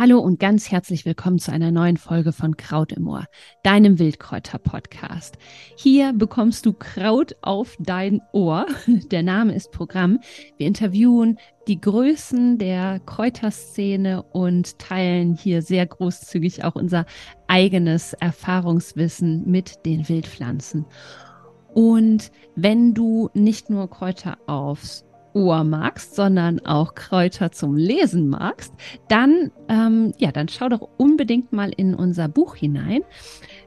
Hallo und ganz herzlich willkommen zu einer neuen Folge von Kraut im Ohr, deinem Wildkräuter-Podcast. Hier bekommst du Kraut auf dein Ohr. Der Name ist Programm. Wir interviewen die Größen der Kräuterszene und teilen hier sehr großzügig auch unser eigenes Erfahrungswissen mit den Wildpflanzen. Und wenn du nicht nur Kräuter aufs Ohr magst, sondern auch Kräuter zum Lesen magst, dann, ähm, ja, dann schau doch unbedingt mal in unser Buch hinein.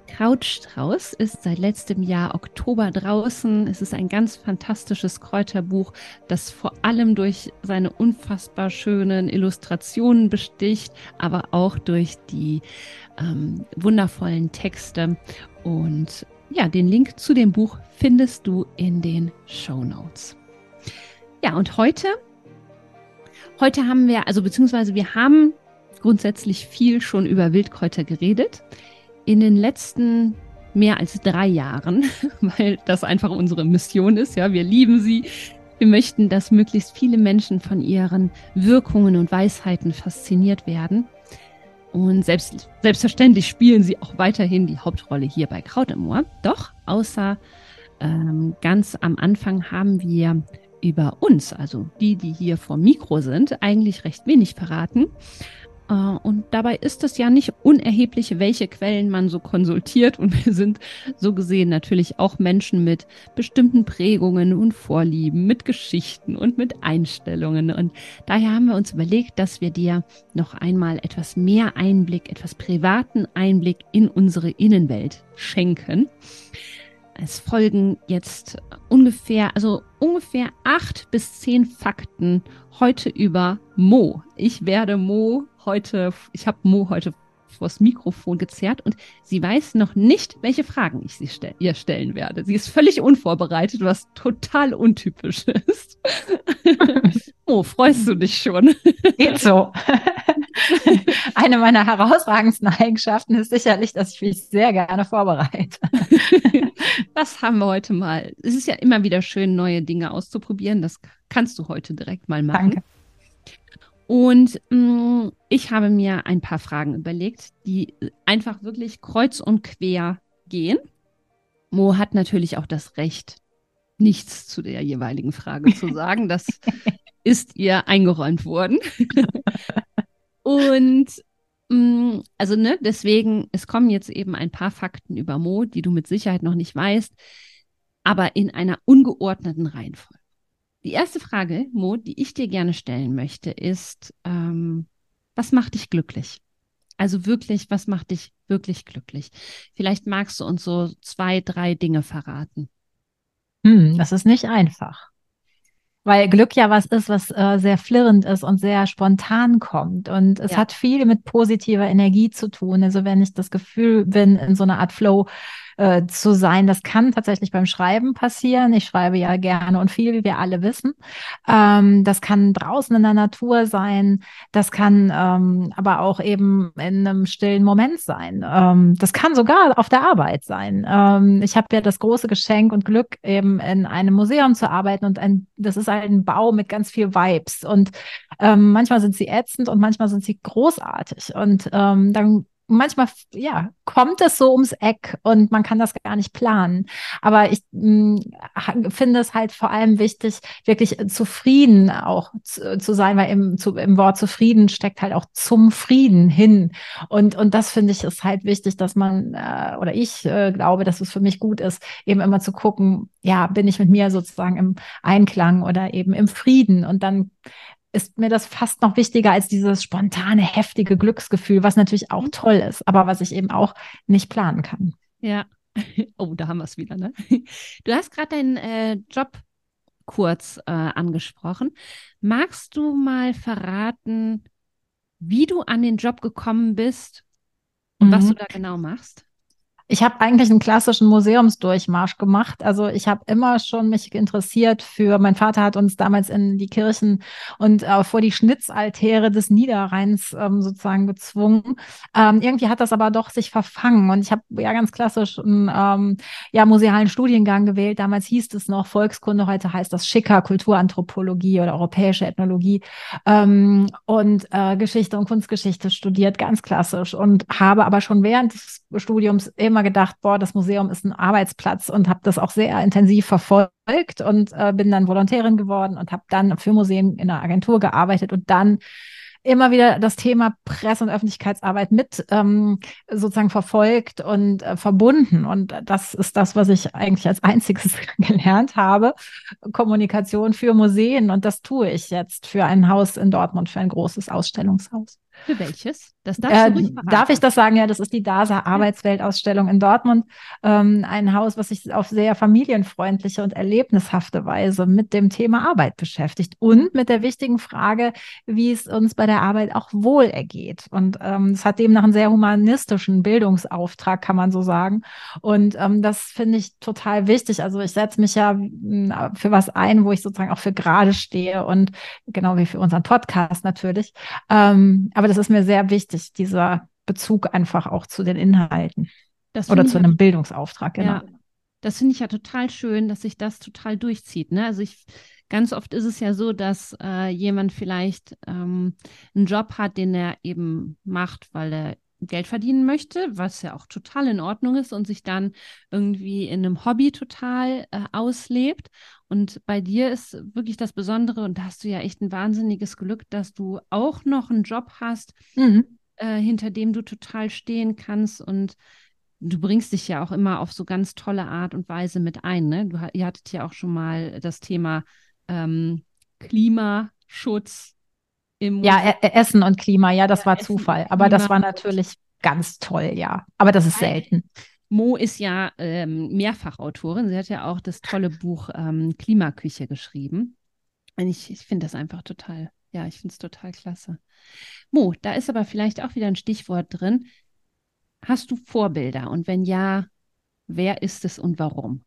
Krautstrauß ist seit letztem Jahr Oktober draußen. Es ist ein ganz fantastisches Kräuterbuch, das vor allem durch seine unfassbar schönen Illustrationen besticht, aber auch durch die ähm, wundervollen Texte. Und ja, den Link zu dem Buch findest du in den Show Notes. Ja, und heute, heute haben wir, also beziehungsweise wir haben grundsätzlich viel schon über Wildkräuter geredet. In den letzten mehr als drei Jahren, weil das einfach unsere Mission ist. Ja, wir lieben sie. Wir möchten, dass möglichst viele Menschen von ihren Wirkungen und Weisheiten fasziniert werden. Und selbst, selbstverständlich spielen sie auch weiterhin die Hauptrolle hier bei Kraut im Moor. Doch, außer ähm, ganz am Anfang haben wir über uns, also die, die hier vor Mikro sind, eigentlich recht wenig verraten. Äh, und dabei ist es ja nicht unerheblich, welche Quellen man so konsultiert. Und wir sind so gesehen natürlich auch Menschen mit bestimmten Prägungen und Vorlieben, mit Geschichten und mit Einstellungen. Und daher haben wir uns überlegt, dass wir dir noch einmal etwas mehr Einblick, etwas privaten Einblick in unsere Innenwelt schenken. Es folgen jetzt ungefähr, also ungefähr acht bis zehn Fakten heute über Mo. Ich werde Mo heute, ich habe Mo heute vors Mikrofon gezerrt und sie weiß noch nicht, welche Fragen ich sie stell ihr stellen werde. Sie ist völlig unvorbereitet, was total untypisch ist. oh, freust du dich schon? Geht so. Eine meiner herausragendsten Eigenschaften ist sicherlich, dass ich mich sehr gerne vorbereite. das haben wir heute mal. Es ist ja immer wieder schön, neue Dinge auszuprobieren. Das kannst du heute direkt mal machen. Danke. Und mh, mm, ich habe mir ein paar Fragen überlegt, die einfach wirklich kreuz und quer gehen. Mo hat natürlich auch das Recht, nichts zu der jeweiligen Frage zu sagen. Das ist ihr eingeräumt worden. und also, ne, deswegen, es kommen jetzt eben ein paar Fakten über Mo, die du mit Sicherheit noch nicht weißt, aber in einer ungeordneten Reihenfolge. Die erste Frage, Mo, die ich dir gerne stellen möchte, ist, ähm, was macht dich glücklich? Also wirklich, was macht dich wirklich glücklich? Vielleicht magst du uns so zwei, drei Dinge verraten. Hm, das ist nicht einfach. Weil Glück ja was ist, was äh, sehr flirrend ist und sehr spontan kommt. Und es ja. hat viel mit positiver Energie zu tun. Also wenn ich das Gefühl bin, in so einer Art Flow äh, zu sein. Das kann tatsächlich beim Schreiben passieren. Ich schreibe ja gerne und viel, wie wir alle wissen. Ähm, das kann draußen in der Natur sein. Das kann ähm, aber auch eben in einem stillen Moment sein. Ähm, das kann sogar auf der Arbeit sein. Ähm, ich habe ja das große Geschenk und Glück, eben in einem Museum zu arbeiten und ein, das ist ein Bau mit ganz viel Vibes und ähm, manchmal sind sie ätzend und manchmal sind sie großartig und ähm, dann manchmal, ja, kommt es so ums Eck und man kann das gar nicht planen. Aber ich mh, hm, finde es halt vor allem wichtig, wirklich zufrieden auch zu, zu sein, weil im, zu, im Wort zufrieden steckt halt auch zum Frieden hin. Und, und das finde ich ist halt wichtig, dass man, äh, oder ich äh, glaube, dass es für mich gut ist, eben immer zu gucken, ja, bin ich mit mir sozusagen im Einklang oder eben im Frieden und dann ist mir das fast noch wichtiger als dieses spontane, heftige Glücksgefühl, was natürlich auch mhm. toll ist, aber was ich eben auch nicht planen kann. Ja. Oh, da haben wir es wieder, ne? Du hast gerade deinen äh, Job kurz äh, angesprochen. Magst du mal verraten, wie du an den Job gekommen bist und mhm. was du da genau machst? Ich habe eigentlich einen klassischen Museumsdurchmarsch gemacht. Also ich habe immer schon mich interessiert für, mein Vater hat uns damals in die Kirchen und äh, vor die Schnitzaltäre des Niederrheins ähm, sozusagen gezwungen. Ähm, irgendwie hat das aber doch sich verfangen und ich habe ja ganz klassisch einen ähm, ja, musealen Studiengang gewählt. Damals hieß es noch Volkskunde, heute heißt das Schicker Kulturanthropologie oder europäische Ethnologie ähm, und äh, Geschichte und Kunstgeschichte studiert, ganz klassisch und habe aber schon während des Studiums immer immer gedacht, boah, das Museum ist ein Arbeitsplatz und habe das auch sehr intensiv verfolgt und äh, bin dann Volontärin geworden und habe dann für Museen in einer Agentur gearbeitet und dann immer wieder das Thema Presse- und Öffentlichkeitsarbeit mit ähm, sozusagen verfolgt und äh, verbunden. Und das ist das, was ich eigentlich als einziges gelernt habe. Kommunikation für Museen. Und das tue ich jetzt für ein Haus in Dortmund, für ein großes Ausstellungshaus. Für welches? Das darfst äh, darf ich das sagen? Ja, das ist die DASA Arbeitsweltausstellung in Dortmund. Ähm, ein Haus, was sich auf sehr familienfreundliche und erlebnishafte Weise mit dem Thema Arbeit beschäftigt und mit der wichtigen Frage, wie es uns bei der Arbeit auch wohl ergeht. Und ähm, es hat demnach einen sehr humanistischen Bildungsauftrag, kann man so sagen. Und ähm, das finde ich total wichtig. Also ich setze mich ja hm, für was ein, wo ich sozusagen auch für gerade stehe und genau wie für unseren Podcast natürlich. Ähm, aber das ist mir sehr wichtig, dieser Bezug einfach auch zu den Inhalten. Oder zu einem ja, Bildungsauftrag, genau. Ja, das finde ich ja total schön, dass sich das total durchzieht. Ne? Also ich ganz oft ist es ja so, dass äh, jemand vielleicht ähm, einen Job hat, den er eben macht, weil er Geld verdienen möchte, was ja auch total in Ordnung ist und sich dann irgendwie in einem Hobby total äh, auslebt. Und bei dir ist wirklich das Besondere, und da hast du ja echt ein wahnsinniges Glück, dass du auch noch einen Job hast, mhm. äh, hinter dem du total stehen kannst und du bringst dich ja auch immer auf so ganz tolle Art und Weise mit ein. Ne? Du, ihr hattet ja auch schon mal das Thema ähm, Klimaschutz im ja, e, Essen und Klima, ja, das ja, war Essen Zufall. Aber das war natürlich ganz toll, ja. Aber das ist selten. Mo ist ja ähm, Mehrfachautorin. Sie hat ja auch das tolle Buch ähm, Klimaküche geschrieben. Und ich, ich finde das einfach total, ja, ich finde es total klasse. Mo, da ist aber vielleicht auch wieder ein Stichwort drin. Hast du Vorbilder? Und wenn ja, wer ist es und warum?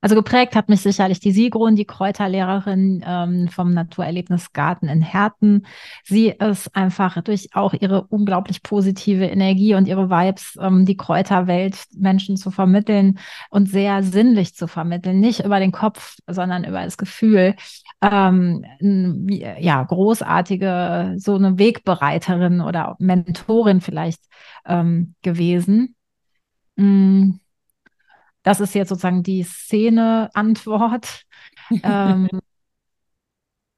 Also geprägt hat mich sicherlich die Sigrun, die Kräuterlehrerin ähm, vom Naturerlebnisgarten in Herten. Sie ist einfach durch auch ihre unglaublich positive Energie und ihre Vibes, ähm, die Kräuterwelt Menschen zu vermitteln und sehr sinnlich zu vermitteln. Nicht über den Kopf, sondern über das Gefühl. Ähm, ja, großartige, so eine Wegbereiterin oder Mentorin vielleicht ähm, gewesen. Mm das ist jetzt sozusagen die Szene-Antwort. ähm,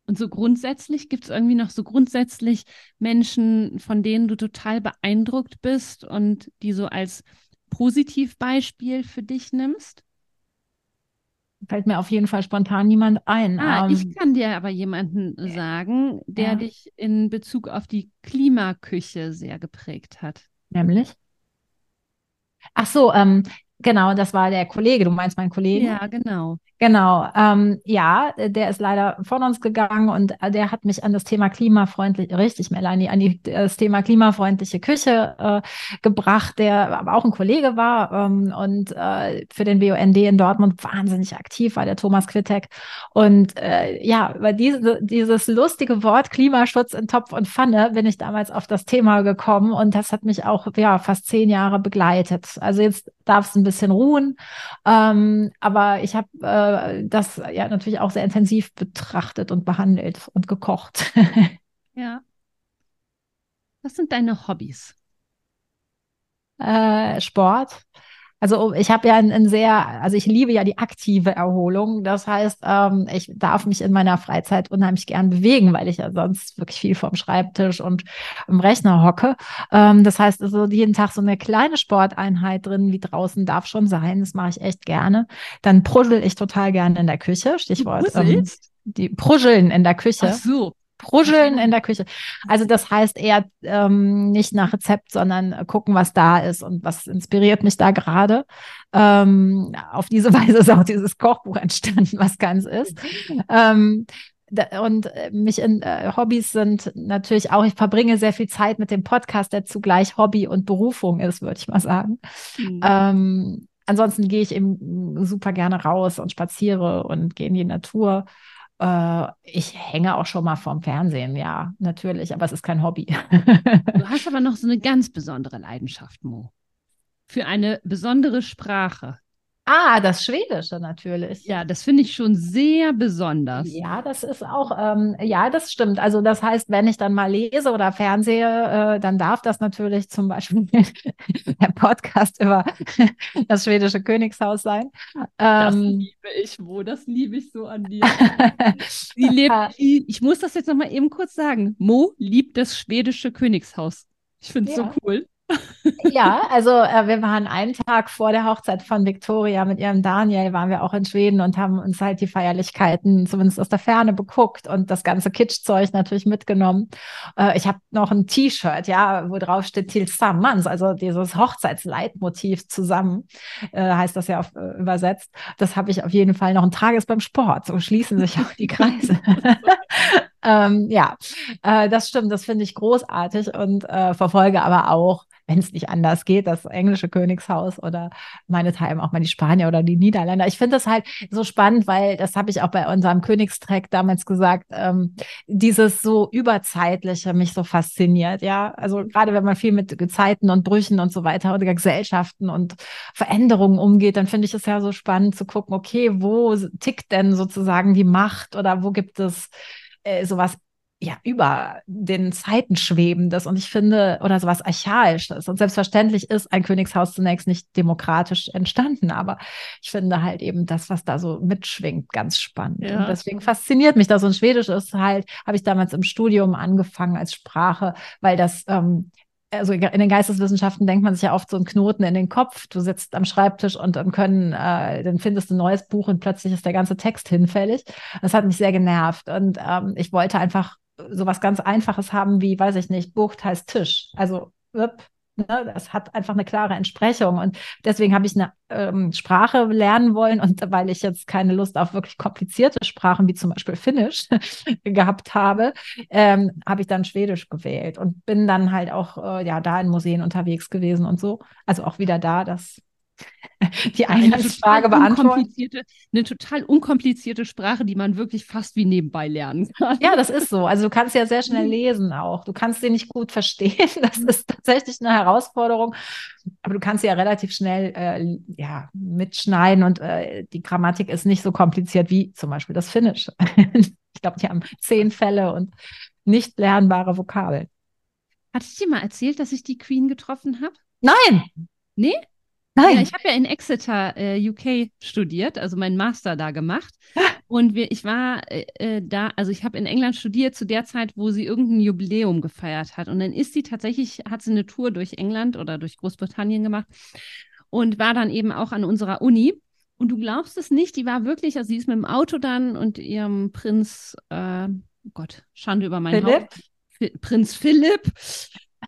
und so grundsätzlich, gibt es irgendwie noch so grundsätzlich Menschen, von denen du total beeindruckt bist und die so als Positivbeispiel für dich nimmst? Fällt mir auf jeden Fall spontan niemand ein. Ah, ähm, ich kann dir aber jemanden sagen, der ja. dich in Bezug auf die Klimaküche sehr geprägt hat. Nämlich? Ach so, ähm, Genau, das war der Kollege. Du meinst meinen Kollegen? Ja, genau. Genau. Ähm, ja, der ist leider von uns gegangen und äh, der hat mich an das Thema klimafreundlich, richtig, Melanie, an die, das Thema klimafreundliche Küche äh, gebracht, der aber auch ein Kollege war ähm, und äh, für den BUND in Dortmund wahnsinnig aktiv war, der Thomas Quittek. Und äh, ja, über diese, dieses lustige Wort Klimaschutz in Topf und Pfanne bin ich damals auf das Thema gekommen und das hat mich auch ja fast zehn Jahre begleitet. Also jetzt darf es ein bisschen ruhen. Ähm, aber ich habe äh, das ja natürlich auch sehr intensiv betrachtet und behandelt und gekocht. ja. Was sind deine Hobbys? Äh, Sport. Also ich habe ja ein, ein, sehr, also ich liebe ja die aktive Erholung. Das heißt, ähm, ich darf mich in meiner Freizeit unheimlich gern bewegen, weil ich ja sonst wirklich viel vorm Schreibtisch und im Rechner hocke. Ähm, das heißt, also jeden Tag so eine kleine Sporteinheit drin wie draußen darf schon sein. Das mache ich echt gerne. Dann pruschel ich total gerne in der Küche. Stichwort. Ähm, die Pruscheln in der Küche. Ach so, Pruscheln in der Küche. Also das heißt eher ähm, nicht nach Rezept, sondern gucken, was da ist und was inspiriert mich da gerade. Ähm, auf diese Weise ist auch dieses Kochbuch entstanden, was ganz ist. Ähm, und äh, mich in äh, Hobbys sind natürlich auch, ich verbringe sehr viel Zeit mit dem Podcast, der zugleich Hobby und Berufung ist, würde ich mal sagen. Mhm. Ähm, ansonsten gehe ich eben super gerne raus und spaziere und gehe in die Natur. Äh, ich hänge auch schon mal vorm Fernsehen, ja, natürlich, aber es ist kein Hobby. du hast aber noch so eine ganz besondere Leidenschaft, Mo. Für eine besondere Sprache. Ah, das Schwedische natürlich. Ja, das finde ich schon sehr besonders. Ja, das ist auch, ähm, ja, das stimmt. Also das heißt, wenn ich dann mal lese oder fernsehe, äh, dann darf das natürlich zum Beispiel der Podcast über das schwedische Königshaus sein. das ähm, liebe ich, Mo, das liebe ich so an dir. lebt, ich muss das jetzt nochmal eben kurz sagen. Mo liebt das schwedische Königshaus. Ich finde es ja. so cool. Ja, also äh, wir waren einen Tag vor der Hochzeit von Victoria mit ihrem Daniel, waren wir auch in Schweden und haben uns halt die Feierlichkeiten zumindest aus der Ferne beguckt und das ganze Kitschzeug natürlich mitgenommen. Äh, ich habe noch ein T-Shirt, ja, wo drauf steht Tillsammans, also dieses Hochzeitsleitmotiv zusammen, äh, heißt das ja auf, äh, übersetzt. Das habe ich auf jeden Fall noch ein Tages beim Sport, so schließen sich auch die Kreise. ähm, ja, äh, das stimmt, das finde ich großartig und äh, verfolge aber auch wenn es nicht anders geht, das englische Königshaus oder meinethalben auch mal die Spanier oder die Niederländer. Ich finde das halt so spannend, weil das habe ich auch bei unserem Königstrack damals gesagt, ähm, dieses so überzeitliche mich so fasziniert. Ja, also gerade wenn man viel mit Gezeiten und Brüchen und so weiter oder Gesellschaften und Veränderungen umgeht, dann finde ich es ja so spannend zu gucken, okay, wo tickt denn sozusagen die Macht oder wo gibt es äh, sowas ja, über den Zeiten schwebendes und ich finde, oder sowas Archaisches. Und selbstverständlich ist ein Königshaus zunächst nicht demokratisch entstanden, aber ich finde halt eben das, was da so mitschwingt, ganz spannend. Ja. Und deswegen fasziniert mich das. Und Schwedisch ist halt, habe ich damals im Studium angefangen als Sprache, weil das ähm, also in den Geisteswissenschaften denkt man sich ja oft so einen Knoten in den Kopf. Du sitzt am Schreibtisch und dann können, äh, dann findest du ein neues Buch und plötzlich ist der ganze Text hinfällig. Das hat mich sehr genervt und ähm, ich wollte einfach sowas ganz Einfaches haben wie, weiß ich nicht, Bucht heißt Tisch. Also, ne, das hat einfach eine klare Entsprechung. Und deswegen habe ich eine ähm, Sprache lernen wollen. Und weil ich jetzt keine Lust auf wirklich komplizierte Sprachen, wie zum Beispiel Finnisch, gehabt habe, ähm, habe ich dann Schwedisch gewählt und bin dann halt auch äh, ja da in Museen unterwegs gewesen und so. Also auch wieder da, das die Eingangsfrage beantworten. Eine total unkomplizierte Sprache, die man wirklich fast wie nebenbei lernen kann. Ja, das ist so. Also du kannst ja sehr schnell lesen auch. Du kannst sie nicht gut verstehen. Das mhm. ist tatsächlich eine Herausforderung. Aber du kannst sie ja relativ schnell äh, ja, mitschneiden und äh, die Grammatik ist nicht so kompliziert wie zum Beispiel das Finnisch. ich glaube, die haben zehn Fälle und nicht lernbare Vokabeln. Hatte ich dir mal erzählt, dass ich die Queen getroffen habe? Nein. Nee? Nein. Ja, ich habe ja in Exeter, äh, UK studiert, also meinen Master da gemacht. Und wir, ich war äh, äh, da, also ich habe in England studiert zu der Zeit, wo sie irgendein Jubiläum gefeiert hat. Und dann ist sie tatsächlich, hat sie eine Tour durch England oder durch Großbritannien gemacht und war dann eben auch an unserer Uni. Und du glaubst es nicht, die war wirklich, also sie ist mit dem Auto dann und ihrem Prinz, äh, oh Gott, Schande über mein Philipp. Haupt. Prinz Philipp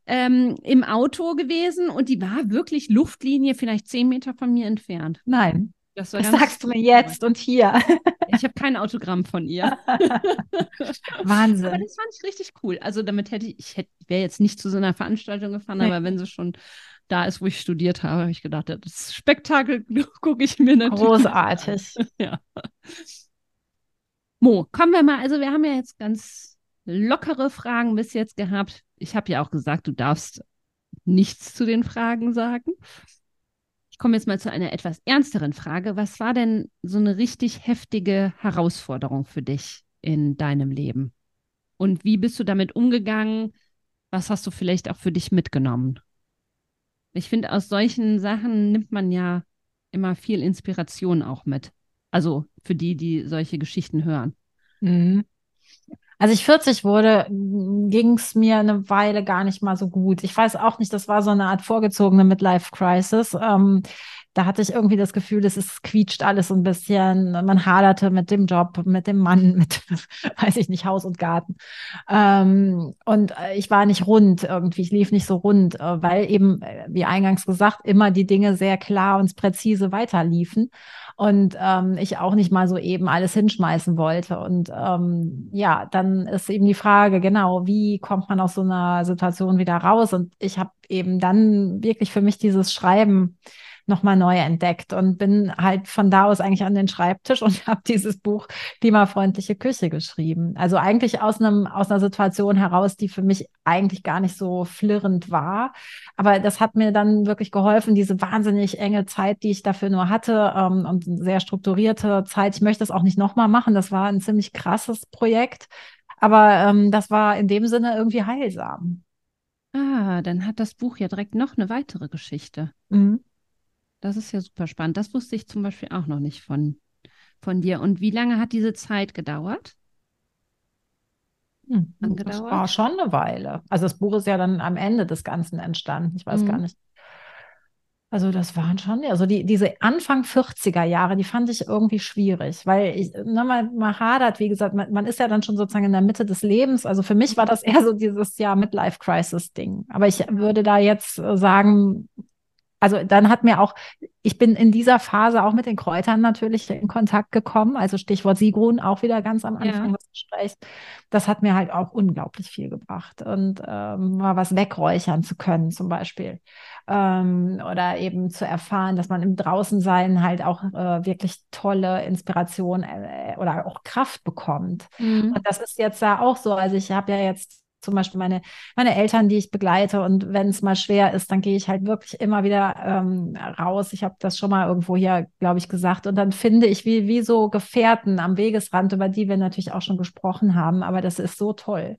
ähm, im Auto gewesen und die war wirklich Luftlinie vielleicht zehn Meter von mir entfernt. Nein. Das, das sagst du mir jetzt und hier. Ich habe kein Autogramm von ihr. Wahnsinn. Aber das fand ich richtig cool. Also damit hätte ich, ich hätte, wäre jetzt nicht zu so einer Veranstaltung gefahren, nee. aber wenn sie schon da ist, wo ich studiert habe, habe ich gedacht, das Spektakel gucke ich mir natürlich. Großartig. ja. Mo, kommen wir mal, also wir haben ja jetzt ganz lockere Fragen bis jetzt gehabt ich habe ja auch gesagt, du darfst nichts zu den Fragen sagen. Ich komme jetzt mal zu einer etwas ernsteren Frage. Was war denn so eine richtig heftige Herausforderung für dich in deinem Leben? Und wie bist du damit umgegangen? Was hast du vielleicht auch für dich mitgenommen? Ich finde, aus solchen Sachen nimmt man ja immer viel Inspiration auch mit. Also für die, die solche Geschichten hören. Mhm. Als ich 40 wurde, ging es mir eine Weile gar nicht mal so gut. Ich weiß auch nicht, das war so eine Art vorgezogene Midlife-Crisis. Ähm, da hatte ich irgendwie das Gefühl, es ist quietscht alles so ein bisschen. Man haderte mit dem Job, mit dem Mann, mit, weiß ich nicht, Haus und Garten. Ähm, und äh, ich war nicht rund irgendwie, ich lief nicht so rund, äh, weil eben, äh, wie eingangs gesagt, immer die Dinge sehr klar und präzise weiterliefen und ähm, ich auch nicht mal so eben alles hinschmeißen wollte. Und ähm, ja, dann ist eben die Frage, genau, wie kommt man aus so einer Situation wieder raus? Und ich habe eben dann wirklich für mich dieses Schreiben nochmal neu entdeckt und bin halt von da aus eigentlich an den Schreibtisch und habe dieses Buch Klimafreundliche Küche geschrieben. Also eigentlich aus einem, aus einer Situation heraus, die für mich eigentlich gar nicht so flirrend war. Aber das hat mir dann wirklich geholfen, diese wahnsinnig enge Zeit, die ich dafür nur hatte ähm, und sehr strukturierte Zeit. Ich möchte das auch nicht nochmal machen. Das war ein ziemlich krasses Projekt. Aber ähm, das war in dem Sinne irgendwie heilsam. Ah, dann hat das Buch ja direkt noch eine weitere Geschichte. Mhm. Das ist ja super spannend. Das wusste ich zum Beispiel auch noch nicht von, von dir. Und wie lange hat diese Zeit gedauert? Hm, das war schon eine Weile. Also das Buch ist ja dann am Ende des Ganzen entstanden. Ich weiß mhm. gar nicht. Also das waren schon, also die, diese Anfang 40er Jahre, die fand ich irgendwie schwierig, weil ich, ne, man, man hadert, wie gesagt, man, man, ist ja dann schon sozusagen in der Mitte des Lebens. Also für mich war das eher so dieses Jahr Midlife-Crisis-Ding. Aber ich würde da jetzt äh, sagen, also dann hat mir auch, ich bin in dieser Phase auch mit den Kräutern natürlich in Kontakt gekommen. Also Stichwort Sigrun auch wieder ganz am Anfang ja. des Gesprächs. Das hat mir halt auch unglaublich viel gebracht und ähm, mal was wegräuchern zu können zum Beispiel ähm, oder eben zu erfahren, dass man im Draußensein halt auch äh, wirklich tolle Inspiration äh, oder auch Kraft bekommt. Mhm. Und das ist jetzt da auch so. Also ich habe ja jetzt zum Beispiel meine, meine Eltern, die ich begleite. Und wenn es mal schwer ist, dann gehe ich halt wirklich immer wieder ähm, raus. Ich habe das schon mal irgendwo hier, glaube ich, gesagt. Und dann finde ich wie, wie so Gefährten am Wegesrand, über die wir natürlich auch schon gesprochen haben. Aber das ist so toll.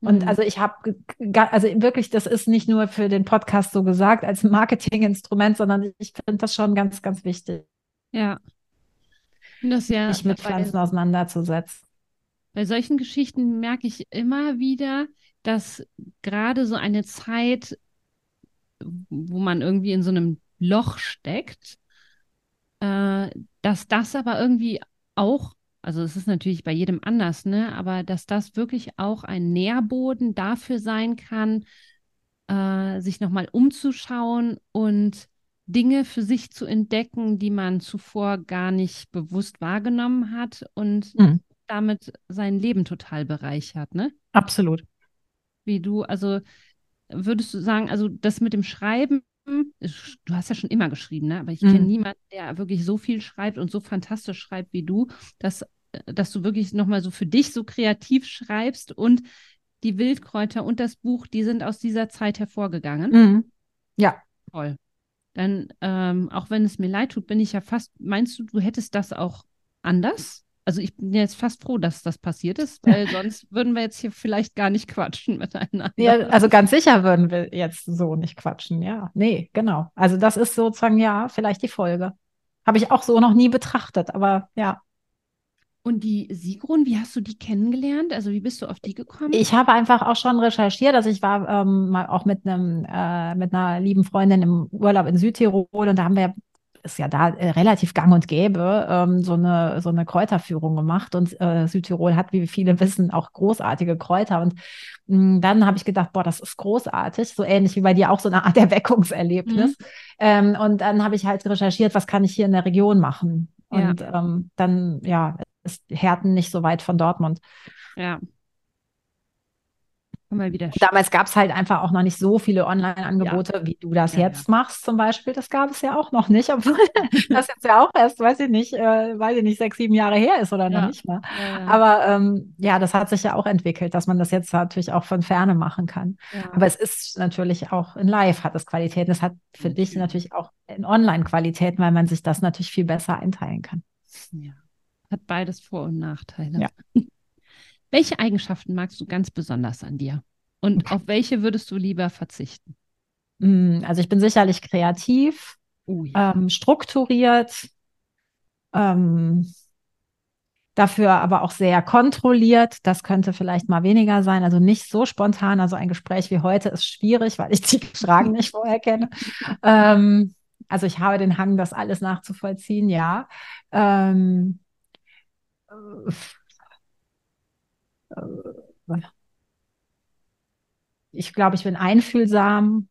Und mhm. also ich habe, also wirklich, das ist nicht nur für den Podcast so gesagt als Marketinginstrument, sondern ich finde das schon ganz, ganz wichtig. Ja. Das ja sich mit Pflanzen auseinanderzusetzen bei solchen Geschichten merke ich immer wieder, dass gerade so eine Zeit, wo man irgendwie in so einem Loch steckt, äh, dass das aber irgendwie auch, also es ist natürlich bei jedem anders, ne, aber dass das wirklich auch ein Nährboden dafür sein kann, äh, sich nochmal umzuschauen und Dinge für sich zu entdecken, die man zuvor gar nicht bewusst wahrgenommen hat und mhm damit sein Leben total bereichert, ne? Absolut. Wie du, also würdest du sagen, also das mit dem Schreiben, du hast ja schon immer geschrieben, ne? aber ich kenne mhm. niemanden, der wirklich so viel schreibt und so fantastisch schreibt wie du, dass, dass du wirklich nochmal so für dich so kreativ schreibst und die Wildkräuter und das Buch, die sind aus dieser Zeit hervorgegangen. Mhm. Ja. Toll. Dann, ähm, auch wenn es mir leid tut, bin ich ja fast, meinst du, du hättest das auch anders also ich bin jetzt fast froh, dass das passiert ist, weil sonst würden wir jetzt hier vielleicht gar nicht quatschen miteinander. Ja, also ganz sicher würden wir jetzt so nicht quatschen, ja. Nee, genau. Also das ist sozusagen, ja, vielleicht die Folge. Habe ich auch so noch nie betrachtet, aber ja. Und die Sigrun, wie hast du die kennengelernt? Also wie bist du auf die gekommen? Ich habe einfach auch schon recherchiert. Also ich war ähm, mal auch mit einem äh, mit einer lieben Freundin im Urlaub in Südtirol und da haben wir ist ja da äh, relativ gang und gäbe, ähm, so, eine, so eine Kräuterführung gemacht. Und äh, Südtirol hat, wie viele wissen, auch großartige Kräuter. Und mh, hm, dann habe ich gedacht, boah, das ist großartig. So ähnlich wie bei dir auch so eine Art Erweckungserlebnis. Mhm. Ähm, und dann habe ich halt recherchiert, was kann ich hier in der Region machen. Und ja. ähm, dann, ja, ist Herten nicht so weit von Dortmund. Ja. Mal wieder Damals gab es halt einfach auch noch nicht so viele Online-Angebote, ja. wie du das ja, jetzt ja. machst zum Beispiel. Das gab es ja auch noch nicht, obwohl das jetzt ja auch erst, weiß ich nicht, äh, weiß ich nicht, sechs, sieben Jahre her ist oder noch nicht mal. Aber ähm, ja, das hat sich ja auch entwickelt, dass man das jetzt natürlich auch von Ferne machen kann. Aber es ist natürlich auch in Live hat es Qualitäten. Es hat für dich natürlich auch in Online-Qualitäten, weil man sich das natürlich viel besser einteilen kann. Ja. Hat beides Vor- und Nachteile. Ja. Welche Eigenschaften magst du ganz besonders an dir? Und auf welche würdest du lieber verzichten? Mm, also ich bin sicherlich kreativ, oh ja. ähm, strukturiert, ähm, dafür aber auch sehr kontrolliert. Das könnte vielleicht mal weniger sein, also nicht so spontan. Also ein Gespräch wie heute ist schwierig, weil ich die Fragen nicht vorher kenne. Ähm, also ich habe den Hang, das alles nachzuvollziehen, ja. Ähm, äh, ich glaube, ich bin einfühlsam.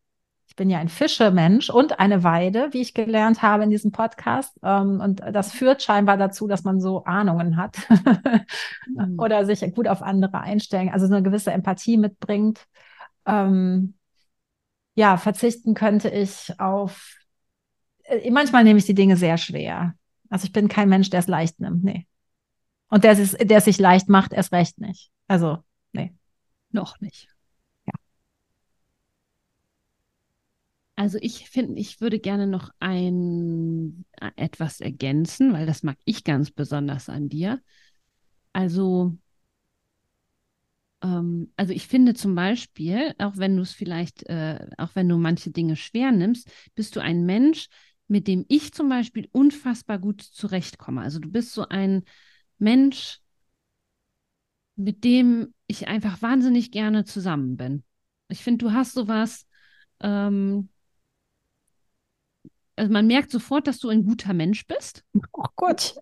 Ich bin ja ein Fischemensch und eine Weide, wie ich gelernt habe in diesem Podcast. Ähm, und das führt scheinbar dazu, dass man so Ahnungen hat mhm. oder sich gut auf andere einstellen, also eine gewisse Empathie mitbringt. Ähm, ja, verzichten könnte ich auf. Äh, manchmal nehme ich die Dinge sehr schwer. Also ich bin kein Mensch, der es leicht nimmt. Nee. Und der der sich leicht macht, erst recht nicht. Also, nee. Noch nicht. Ja. Also ich finde, ich würde gerne noch ein äh, etwas ergänzen, weil das mag ich ganz besonders an dir. Also, ähm, also ich finde zum Beispiel, auch wenn du es vielleicht, äh, auch wenn du manche Dinge schwer nimmst, bist du ein Mensch, mit dem ich zum Beispiel unfassbar gut zurechtkomme. Also du bist so ein Mensch, mit dem ich einfach wahnsinnig gerne zusammen bin. Ich finde, du hast sowas, ähm, also man merkt sofort, dass du ein guter Mensch bist. Oh Gott.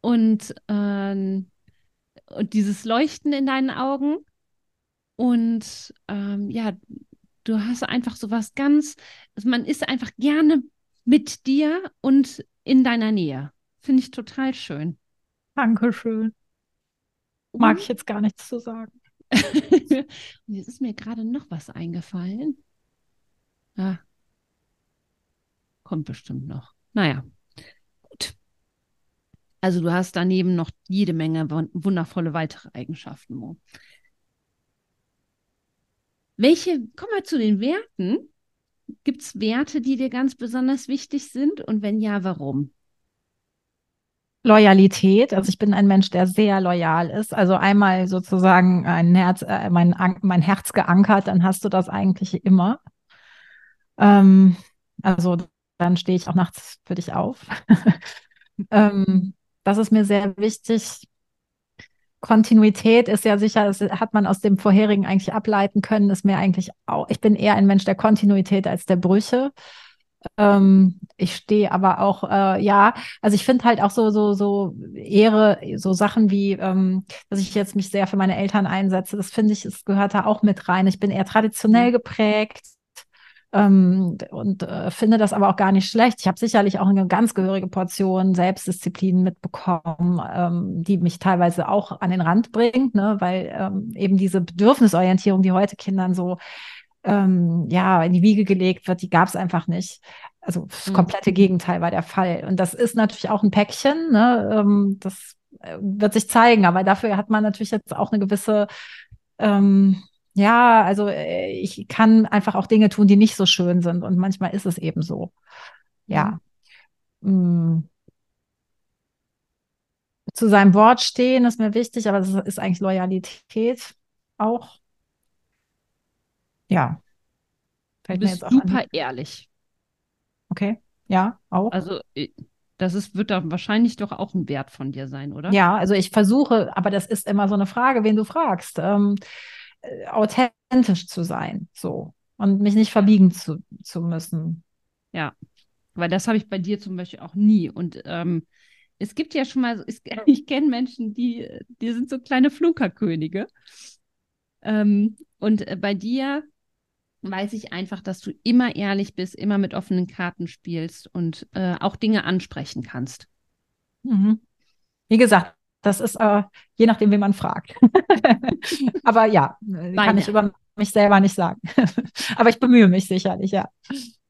Und, ähm, und dieses Leuchten in deinen Augen. Und ähm, ja, du hast einfach sowas ganz, also man ist einfach gerne mit dir und in deiner Nähe. Finde ich total schön. Dankeschön. Mag ich jetzt gar nichts zu sagen. Und jetzt ist mir gerade noch was eingefallen. Ja. Kommt bestimmt noch. Naja, gut. Also du hast daneben noch jede Menge wundervolle weitere Eigenschaften, Mo. Welche, kommen wir zu den Werten. Gibt es Werte, die dir ganz besonders wichtig sind? Und wenn ja, warum? Loyalität. Also ich bin ein Mensch, der sehr loyal ist. Also einmal sozusagen ein Herz, äh, mein, mein Herz geankert, dann hast du das eigentlich immer. Ähm, also dann stehe ich auch nachts für dich auf. ähm, das ist mir sehr wichtig. Kontinuität ist ja sicher, das hat man aus dem vorherigen eigentlich ableiten können, ist mir eigentlich auch, ich bin eher ein Mensch der Kontinuität als der Brüche. Ähm, ich stehe aber auch, äh, ja, also ich finde halt auch so, so, so Ehre, so Sachen wie, ähm, dass ich jetzt mich sehr für meine Eltern einsetze, das finde ich, es gehört da auch mit rein. Ich bin eher traditionell mhm. geprägt. Ähm, und äh, finde das aber auch gar nicht schlecht. Ich habe sicherlich auch eine ganz gehörige Portion Selbstdisziplin mitbekommen, ähm, die mich teilweise auch an den Rand bringt, ne? weil ähm, eben diese Bedürfnisorientierung, die heute Kindern so ähm, ja, in die Wiege gelegt wird, die gab es einfach nicht. Also das mhm. komplette Gegenteil war der Fall. Und das ist natürlich auch ein Päckchen, ne? Ähm, das äh, wird sich zeigen, aber dafür hat man natürlich jetzt auch eine gewisse ähm, ja, also äh, ich kann einfach auch Dinge tun, die nicht so schön sind. Und manchmal ist es eben so. Ja. Mhm. Zu seinem Wort stehen ist mir wichtig, aber das ist eigentlich Loyalität auch ja. Fällt du bist super an. ehrlich. Okay, ja, auch. Also das ist, wird da wahrscheinlich doch auch ein Wert von dir sein, oder? Ja, also ich versuche, aber das ist immer so eine Frage, wen du fragst, ähm, äh, authentisch zu sein, so und mich nicht verbiegen zu, zu müssen. Ja, weil das habe ich bei dir zum Beispiel auch nie. Und ähm, es gibt ja schon mal, es, ich kenne Menschen, die, die sind so kleine Flunkerkönige. Ähm, und äh, bei dir weiß ich einfach, dass du immer ehrlich bist, immer mit offenen Karten spielst und äh, auch Dinge ansprechen kannst. Mhm. Wie gesagt, das ist äh, je nachdem, wen man fragt. Aber ja, Beide. kann ich über mich selber nicht sagen. Aber ich bemühe mich sicherlich, ja.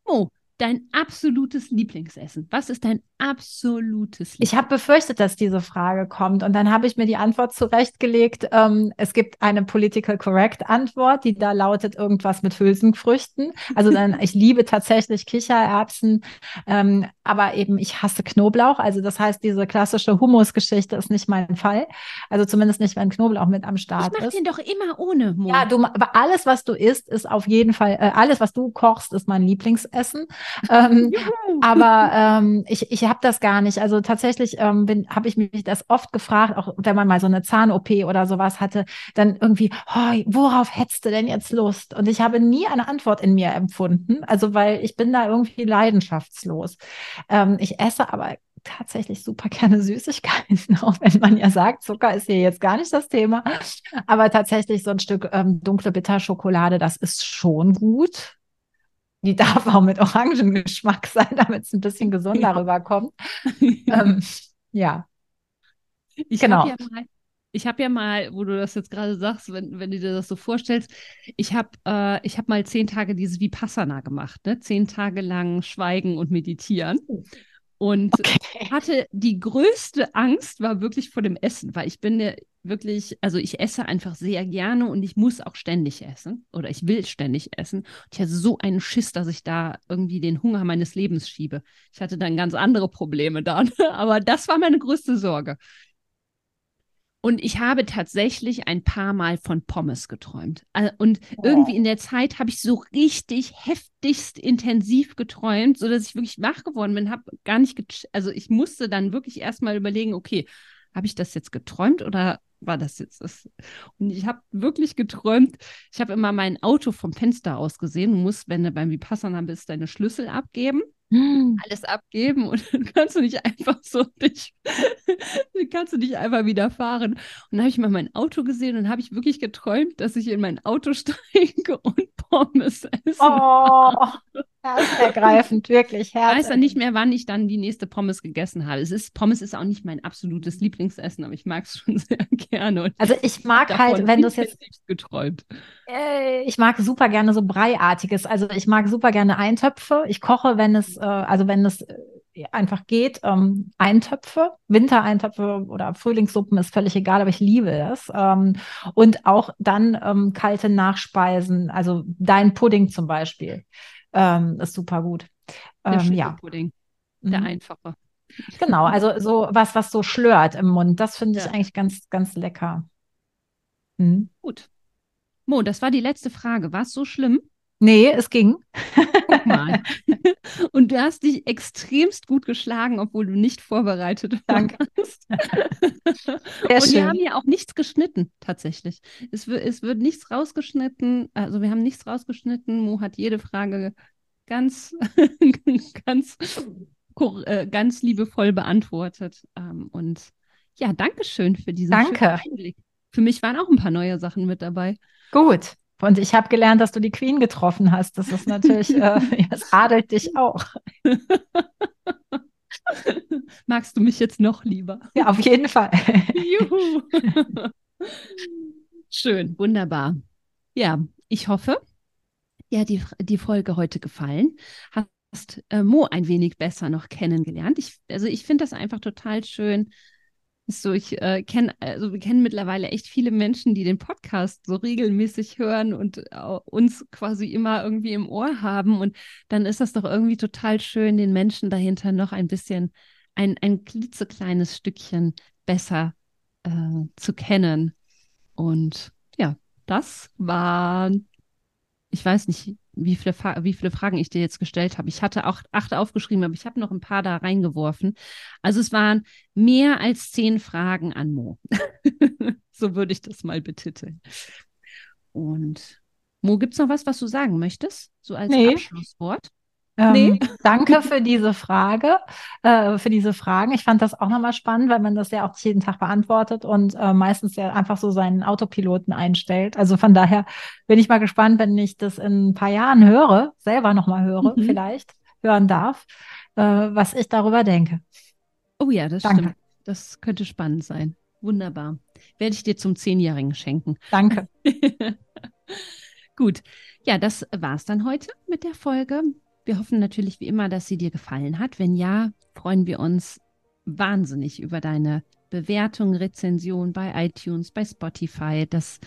Oh, dein absolutes Lieblingsessen? Was ist dein absolutes Lieblingsessen? Ich habe befürchtet, dass diese Frage kommt und dann habe ich mir die Antwort zurechtgelegt. Ähm, es gibt eine political correct Antwort, die da lautet irgendwas mit Hülsenfrüchten. Also dann, ich liebe tatsächlich Kichererbsen, ähm, aber eben ich hasse Knoblauch. Also das heißt, diese klassische Humusgeschichte ist nicht mein Fall. Also zumindest nicht, wenn Knoblauch mit am Start ich mach ist. Ich den doch immer ohne. Mo. Ja, du, aber alles, was du isst, ist auf jeden Fall, äh, alles, was du kochst, ist mein Lieblingsessen. ähm, aber ähm, ich, ich habe das gar nicht. Also tatsächlich ähm, habe ich mich das oft gefragt, auch wenn man mal so eine Zahn-OP oder sowas hatte, dann irgendwie, oh, worauf hättest du denn jetzt Lust? Und ich habe nie eine Antwort in mir empfunden. Also weil ich bin da irgendwie leidenschaftslos. Ähm, ich esse aber tatsächlich super gerne Süßigkeiten, auch wenn man ja sagt, Zucker ist hier jetzt gar nicht das Thema. Aber tatsächlich so ein Stück ähm, dunkle Bitterschokolade, das ist schon gut. Die darf auch mit Orangengeschmack sein, damit es ein bisschen gesunder rüberkommt. ähm, ja. Ich genau. Ja mal, ich habe ja mal, wo du das jetzt gerade sagst, wenn, wenn du dir das so vorstellst, ich habe äh, hab mal zehn Tage dieses Vipassana gemacht, ne? zehn Tage lang Schweigen und Meditieren. Und okay. hatte die größte Angst war wirklich vor dem Essen, weil ich bin wirklich, also ich esse einfach sehr gerne und ich muss auch ständig essen oder ich will ständig essen. Und ich hatte so einen Schiss, dass ich da irgendwie den Hunger meines Lebens schiebe. Ich hatte dann ganz andere Probleme dann, aber das war meine größte Sorge. Und ich habe tatsächlich ein paar Mal von Pommes geträumt. Und oh. irgendwie in der Zeit habe ich so richtig heftigst intensiv geträumt, sodass ich wirklich wach geworden bin, habe gar nicht, also ich musste dann wirklich erstmal überlegen, okay, habe ich das jetzt geträumt oder war das jetzt das? Und ich habe wirklich geträumt, ich habe immer mein Auto vom Fenster aus gesehen. Du musst, wenn du beim Vipassana bist, deine Schlüssel abgeben. Hm. alles abgeben und dann kannst du nicht einfach so dich, kannst du nicht einfach wieder fahren. Und dann habe ich mal mein Auto gesehen und habe ich wirklich geträumt, dass ich in mein Auto steige und Pommes esse. Oh, herzergreifend, wirklich herzergreifend. Ich weiß ja nicht mehr, wann ich dann die nächste Pommes gegessen habe. Es ist, Pommes ist auch nicht mein absolutes Lieblingsessen, aber ich mag es schon sehr gerne. Und also ich mag halt, wenn du es jetzt geträumt. Äh, ich mag super gerne so Breiartiges. Also ich mag super gerne Eintöpfe. Ich koche, wenn es, äh, also wenn es äh, einfach geht, ähm, Eintöpfe, Wintereintöpfe oder Frühlingssuppen ist völlig egal, aber ich liebe das. Ähm, und auch dann ähm, kalte Nachspeisen, also dein Pudding zum Beispiel, ähm, ist super gut. Der ähm, ja. Pudding, der mhm. einfache. Genau, also so was, was so schlört im Mund, das finde ich ja. eigentlich ganz, ganz lecker. Mhm. Gut. Mo, das war die letzte Frage. War es so schlimm? Nee, es ging. Guck mal. Und du hast dich extremst gut geschlagen, obwohl du nicht vorbereitet Danke. warst. Sehr Und schön. wir haben ja auch nichts geschnitten, tatsächlich. Es, es wird nichts rausgeschnitten. Also wir haben nichts rausgeschnitten. Mo hat jede Frage ganz, ganz, äh, ganz liebevoll beantwortet. Ähm, und ja, danke schön für diesen Danke. Einblick. Für mich waren auch ein paar neue Sachen mit dabei. Gut. Und ich habe gelernt, dass du die Queen getroffen hast. Das ist natürlich, äh, das adelt dich auch. Magst du mich jetzt noch lieber? Ja, auf jeden Fall. Juhu. Schön, wunderbar. Ja, ich hoffe, dir hat die, die Folge heute gefallen. Hast äh, Mo ein wenig besser noch kennengelernt. Ich, also ich finde das einfach total schön, so, ich äh, kenne, also wir kennen mittlerweile echt viele Menschen, die den Podcast so regelmäßig hören und äh, uns quasi immer irgendwie im Ohr haben. Und dann ist das doch irgendwie total schön, den Menschen dahinter noch ein bisschen, ein, ein klitzekleines Stückchen besser äh, zu kennen. Und ja, das war, ich weiß nicht, wie viele, wie viele Fragen ich dir jetzt gestellt habe. Ich hatte auch acht aufgeschrieben, aber ich habe noch ein paar da reingeworfen. Also es waren mehr als zehn Fragen an Mo. so würde ich das mal betiteln. Und Mo, gibt es noch was, was du sagen möchtest? So als nee. Abschlusswort? Ähm, nee. danke für diese Frage, äh, für diese Fragen. Ich fand das auch nochmal spannend, weil man das ja auch jeden Tag beantwortet und äh, meistens ja einfach so seinen Autopiloten einstellt. Also von daher bin ich mal gespannt, wenn ich das in ein paar Jahren höre, selber nochmal höre, mhm. vielleicht hören darf, äh, was ich darüber denke. Oh ja, das danke. stimmt. Das könnte spannend sein. Wunderbar. Werde ich dir zum Zehnjährigen schenken. Danke. Gut. Ja, das war's dann heute mit der Folge. Wir hoffen natürlich wie immer, dass sie dir gefallen hat. Wenn ja, freuen wir uns wahnsinnig über deine Bewertung, Rezension bei iTunes, bei Spotify. Das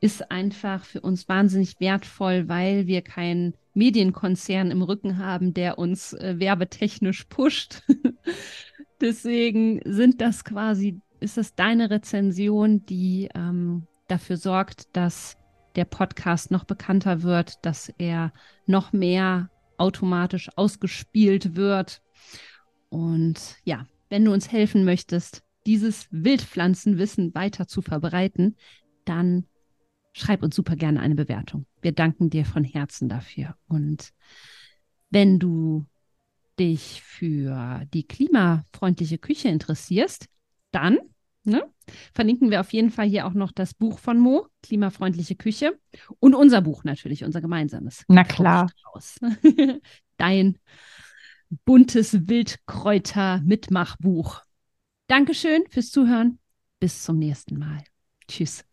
ist einfach für uns wahnsinnig wertvoll, weil wir keinen Medienkonzern im Rücken haben, der uns äh, werbetechnisch pusht. Deswegen sind das quasi, ist es deine Rezension, die ähm, dafür sorgt, dass der Podcast noch bekannter wird, dass er noch mehr automatisch ausgespielt wird. Und ja, wenn du uns helfen möchtest, dieses Wildpflanzenwissen weiter zu verbreiten, dann schreib uns super gerne eine Bewertung. Wir danken dir von Herzen dafür. Und wenn du dich für die klimafreundliche Küche interessierst, dann ne, verlinken wir auf jeden Fall hier auch noch das Buch von Mo, Klimafreundliche Küche, und unser Buch natürlich, unser gemeinsames. Na klar. Dein buntes Wildkräuter-Mitmachbuch. Dankeschön fürs Zuhören. Bis zum nächsten Mal. Tschüss.